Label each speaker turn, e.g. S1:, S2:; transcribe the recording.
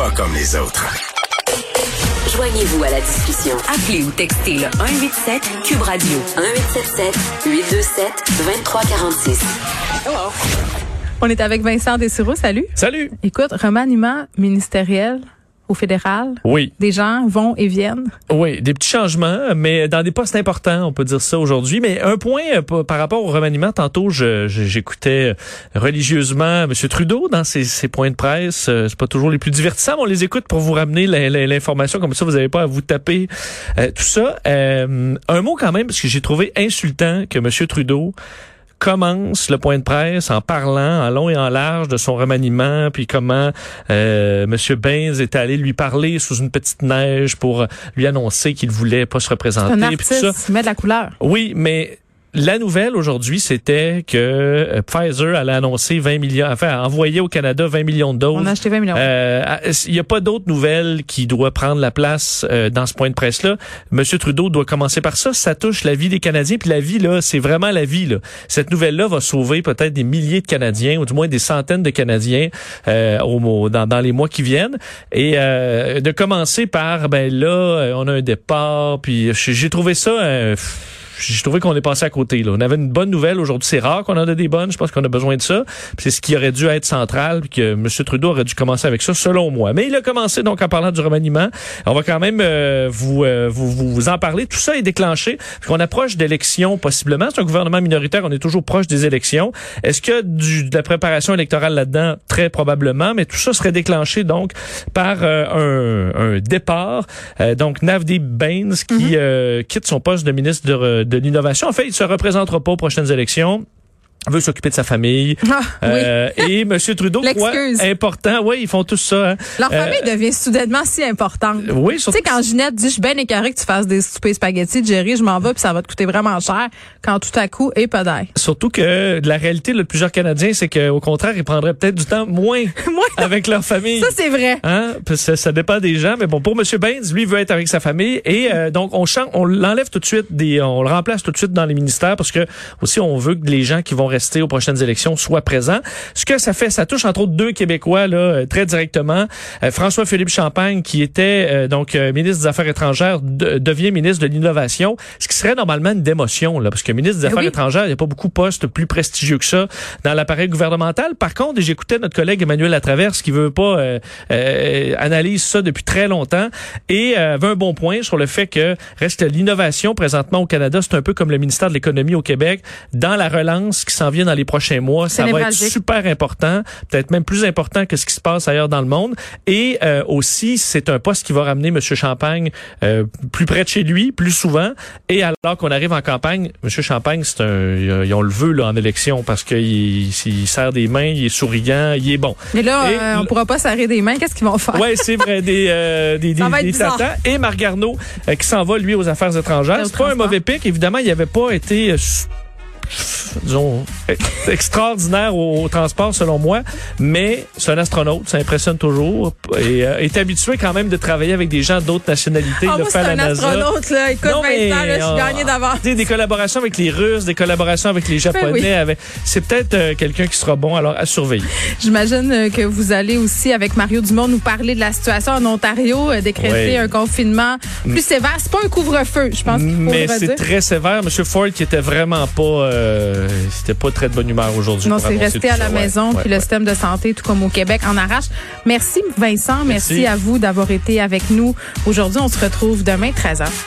S1: pas comme les autres.
S2: Joignez-vous à la discussion. Appelez ou textez le 187 Cube Radio 1877 827 2346.
S3: On est avec Vincent Dessureau. Salut.
S4: Salut.
S3: Écoute, remaniement ministériel au fédéral.
S4: Oui.
S3: Des gens vont et viennent?
S4: Oui, des petits changements, mais dans des postes importants, on peut dire ça aujourd'hui. Mais un point euh, par rapport au remaniement, tantôt, j'écoutais religieusement M. Trudeau dans ses, ses points de presse. Euh, C'est pas toujours les plus divertissants, mais on les écoute pour vous ramener l'information. Comme ça, vous n'avez pas à vous taper euh, tout ça. Euh, un mot quand même, parce que j'ai trouvé insultant que M. Trudeau commence le point de presse en parlant en long et en large de son remaniement, puis comment euh, M. Baines est allé lui parler sous une petite neige pour lui annoncer qu'il voulait pas se représenter.
S3: Un
S4: puis tout ça.
S3: artiste, il met de la couleur.
S4: Oui, mais la nouvelle aujourd'hui, c'était que euh, Pfizer allait annoncer 20 millions, enfin, envoyer au Canada 20 millions de doses.
S3: On a acheté 20 millions.
S4: Euh, Il n'y a pas d'autre nouvelle qui doit prendre la place euh, dans ce point de presse-là? Monsieur Trudeau doit commencer par ça. Ça touche la vie des Canadiens. Puis la vie, là, c'est vraiment la vie. Là. Cette nouvelle-là va sauver peut-être des milliers de Canadiens, ou du moins des centaines de Canadiens euh, au, dans, dans les mois qui viennent. Et euh, de commencer par, ben là, on a un départ. Puis j'ai j'ai trouvé ça... euh, j'ai trouvé qu'on est passé à côté. Là. On avait une bonne nouvelle aujourd'hui. C'est rare qu'on en a des bonnes. Je pense qu'on a besoin de ça. Puis C'est ce qui aurait dû être central. Puis que M. Trudeau aurait dû commencer avec ça, selon moi. Mais il a commencé donc en parlant du remaniement. On va quand même euh, vous, euh, vous, vous vous en parler. Tout ça est déclenché qu'on approche d'élections possiblement. C'est un gouvernement minoritaire. On est toujours proche des élections. Est-ce a du, de la préparation électorale là-dedans? Très probablement. Mais tout ça serait déclenché donc par euh, un, un départ. Euh, donc Navdeep Baines qui euh, quitte son poste de ministre de, de l'innovation. En fait, il se représentera pas aux prochaines élections veut s'occuper de sa famille.
S3: Ah,
S4: Euh, et M. Trudeau
S3: L'excuse.
S4: important. Oui, ils font tous ça. hein.
S3: Leur
S4: euh,
S3: famille devient soudainement si importante.
S4: Oui,
S3: Tu
S4: surtout.
S3: sais, quand Ginette dit, je suis bien écœurée que tu fasses des soupers spaghettis, Jerry, je m'en vais puis ça va te coûter vraiment cher. Quand tout à coup, et pas d'air.
S4: Surtout que la réalité de plusieurs Canadiens, c'est qu'au contraire, ils prendraient peut-être du temps moins
S3: Moi,
S4: avec leur famille.
S3: ça, c'est vrai.
S4: Hein? Ça, ça dépend des gens, mais bon, pour M. Baines, lui veut être avec sa famille et euh, donc on change, on l'enlève tout de suite, des, on le remplace tout de suite dans les ministères parce que aussi on veut que les gens qui vont rester aux prochaines élections soient présents. Ce que ça fait, ça touche entre autres deux Québécois là euh, très directement. Euh, François Philippe Champagne, qui était euh, donc euh, ministre des Affaires étrangères, de- devient ministre de l'innovation, ce qui serait normalement une démotion là, parce que ministre des
S3: Eh
S4: Affaires
S3: oui.
S4: étrangères, il n'y a pas beaucoup de postes plus prestigieux que ça dans l'appareil gouvernemental. Par contre, j'écoutais notre collègue Emmanuel Latraverse qui veut pas euh, euh, analyse ça depuis très longtemps et euh, avait un bon point sur le fait que reste l'innovation présentement au Canada, c'est un peu comme le ministère de l'économie au Québec dans la relance qui s'en vient dans les prochains mois, ça va être super important, peut-être même plus important que ce qui se passe ailleurs dans le monde et euh, aussi c'est un poste qui va ramener monsieur Champagne euh, plus près de chez lui, plus souvent et alors qu'on arrive en campagne, monsieur Champagne, c'est un ils ont le veut là en élection parce qu'il il serre des mains, il est souriant, il est bon.
S3: Mais là,
S4: Et
S3: euh, on pourra pas serrer des mains. Qu'est-ce qu'ils vont faire?
S4: Ouais, c'est vrai, des, euh, des, des, des tatans. Et Marc Garneau, euh, qui s'en va, lui, aux affaires étrangères. C'est pas un mauvais pic. Évidemment, il avait pas été, euh, disons, ex- extraordinaire au, au transport, selon moi. Mais c'est un astronaute, ça impressionne toujours. Et euh, est habitué quand même de travailler avec des gens d'autres nationalités.
S3: Ah,
S4: de
S3: moi, c'est
S4: faire la
S3: un
S4: NASA.
S3: astronaute, là. Écoute,
S4: Non, mais,
S3: là, je suis
S4: euh,
S3: gagné d'avance.
S4: des collaborations avec les Russes, des collaborations avec les Japonais.
S3: Ben oui.
S4: avec... C'est peut-être euh, quelqu'un qui sera bon, alors à surveiller.
S3: J'imagine euh, que vous allez aussi, avec Mario Dumont, nous parler de la situation en Ontario, euh, décréter
S4: Oui.
S3: un confinement plus sévère. C'est pas un couvre-feu, je pense qu'il faut
S4: Mais c'est très sévère. Monsieur Ford qui était vraiment pas, euh, c'était pas très de bonne humeur aujourd'hui.
S3: Non, c'est resté à la
S4: ça.
S3: Maison,
S4: ouais,
S3: puis le système de santé, tout comme au Québec, en arrache. Merci Vincent, merci,
S4: Merci.
S3: à vous d'avoir été avec nous aujourd'hui. On se retrouve demain 13h.